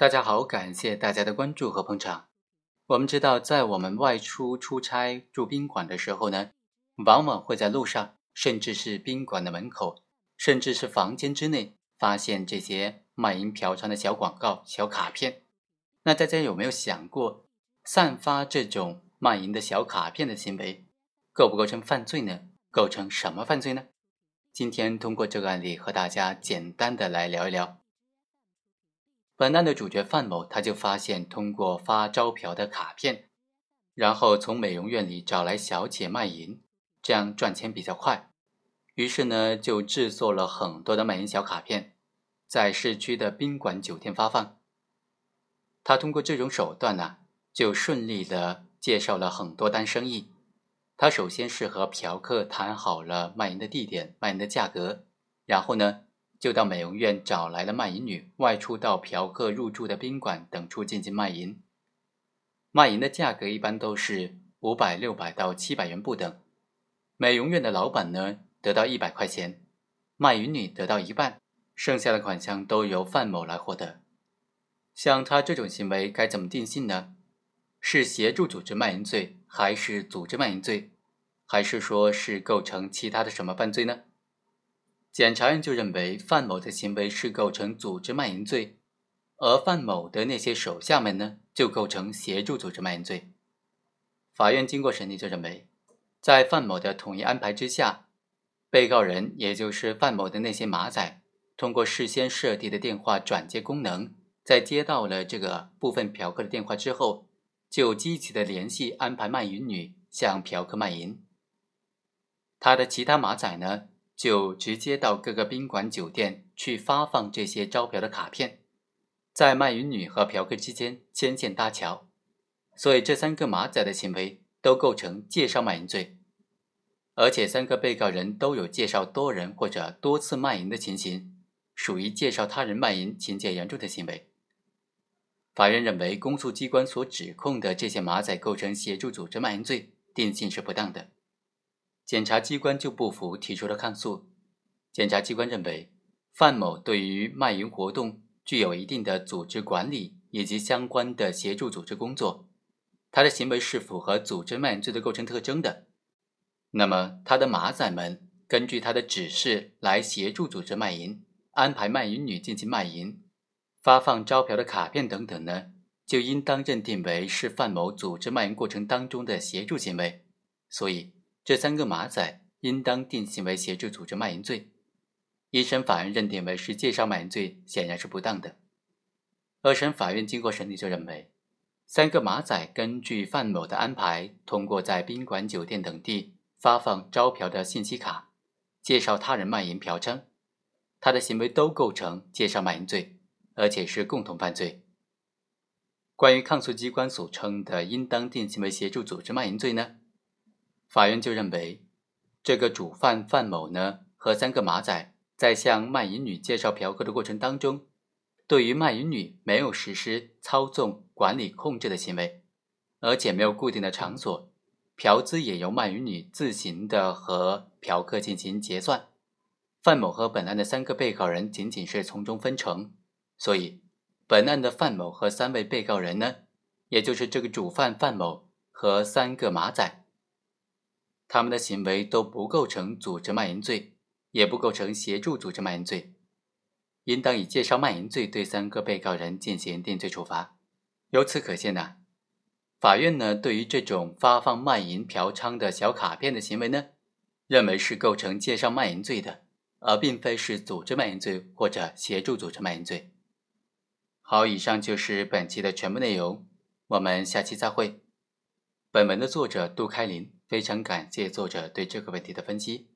大家好，感谢大家的关注和捧场。我们知道，在我们外出出差住宾馆的时候呢，往往会在路上，甚至是宾馆的门口，甚至是房间之内，发现这些卖淫嫖娼的小广告、小卡片。那大家有没有想过，散发这种卖淫的小卡片的行为，构不构成犯罪呢？构成什么犯罪呢？今天通过这个案例和大家简单的来聊一聊。本案的主角范某，他就发现通过发招嫖的卡片，然后从美容院里找来小姐卖淫，这样赚钱比较快。于是呢，就制作了很多的卖淫小卡片，在市区的宾馆、酒店发放。他通过这种手段呢，就顺利的介绍了很多单生意。他首先是和嫖客谈好了卖淫的地点、卖淫的价格，然后呢。就到美容院找来了卖淫女，外出到嫖客入住的宾馆等处进行卖淫。卖淫的价格一般都是五百、六百到七百元不等。美容院的老板呢得到一百块钱，卖淫女得到一半，剩下的款项都由范某来获得。像他这种行为该怎么定性呢？是协助组织卖淫罪，还是组织卖淫罪，还是说是构成其他的什么犯罪呢？检察院就认为范某的行为是构成组织卖淫罪，而范某的那些手下们呢，就构成协助组织卖淫罪。法院经过审理就认为，在范某的统一安排之下，被告人也就是范某的那些马仔，通过事先设定的电话转接功能，在接到了这个部分嫖客的电话之后，就积极的联系安排卖淫女向嫖客卖淫。他的其他马仔呢？就直接到各个宾馆、酒店去发放这些招嫖的卡片，在卖淫女和嫖客之间牵线搭桥，所以这三个马仔的行为都构成介绍卖淫罪，而且三个被告人都有介绍多人或者多次卖淫的情形，属于介绍他人卖淫情节严重的行为。法院认为，公诉机关所指控的这些马仔构成协助组织卖淫罪，定性是不当的。检察机关就不服，提出了抗诉。检察机关认为，范某对于卖淫活动具有一定的组织管理以及相关的协助组织工作，他的行为是符合组织卖淫罪的构成特征的。那么，他的马仔们根据他的指示来协助组织卖淫，安排卖淫女进行卖淫，发放招嫖的卡片等等呢，就应当认定为是范某组织卖淫过程当中的协助行为。所以。这三个马仔应当定性为协助组织卖淫罪，一审法院认定为是介绍卖淫罪，显然是不当的。二审法院经过审理就认为，三个马仔根据范某的安排，通过在宾馆、酒店等地发放招嫖的信息卡，介绍他人卖淫嫖娼，他的行为都构成介绍卖淫罪，而且是共同犯罪。关于抗诉机关所称的应当定性为协助组织卖淫罪呢？法院就认为，这个主犯范某呢和三个马仔在向卖淫女介绍嫖客的过程当中，对于卖淫女没有实施操纵、管理、控制的行为，而且没有固定的场所，嫖资也由卖淫女自行的和嫖客进行结算。范某和本案的三个被告人仅仅是从中分成，所以本案的范某和三位被告人呢，也就是这个主犯范某和三个马仔。他们的行为都不构成组织卖淫罪，也不构成协助组织卖淫罪，应当以介绍卖淫罪对三个被告人进行定罪处罚。由此可见呢，法院呢对于这种发放卖淫嫖娼的小卡片的行为呢，认为是构成介绍卖淫罪的，而并非是组织卖淫罪或者协助组织卖淫罪。好，以上就是本期的全部内容，我们下期再会。本文的作者杜开林。非常感谢作者对这个问题的分析。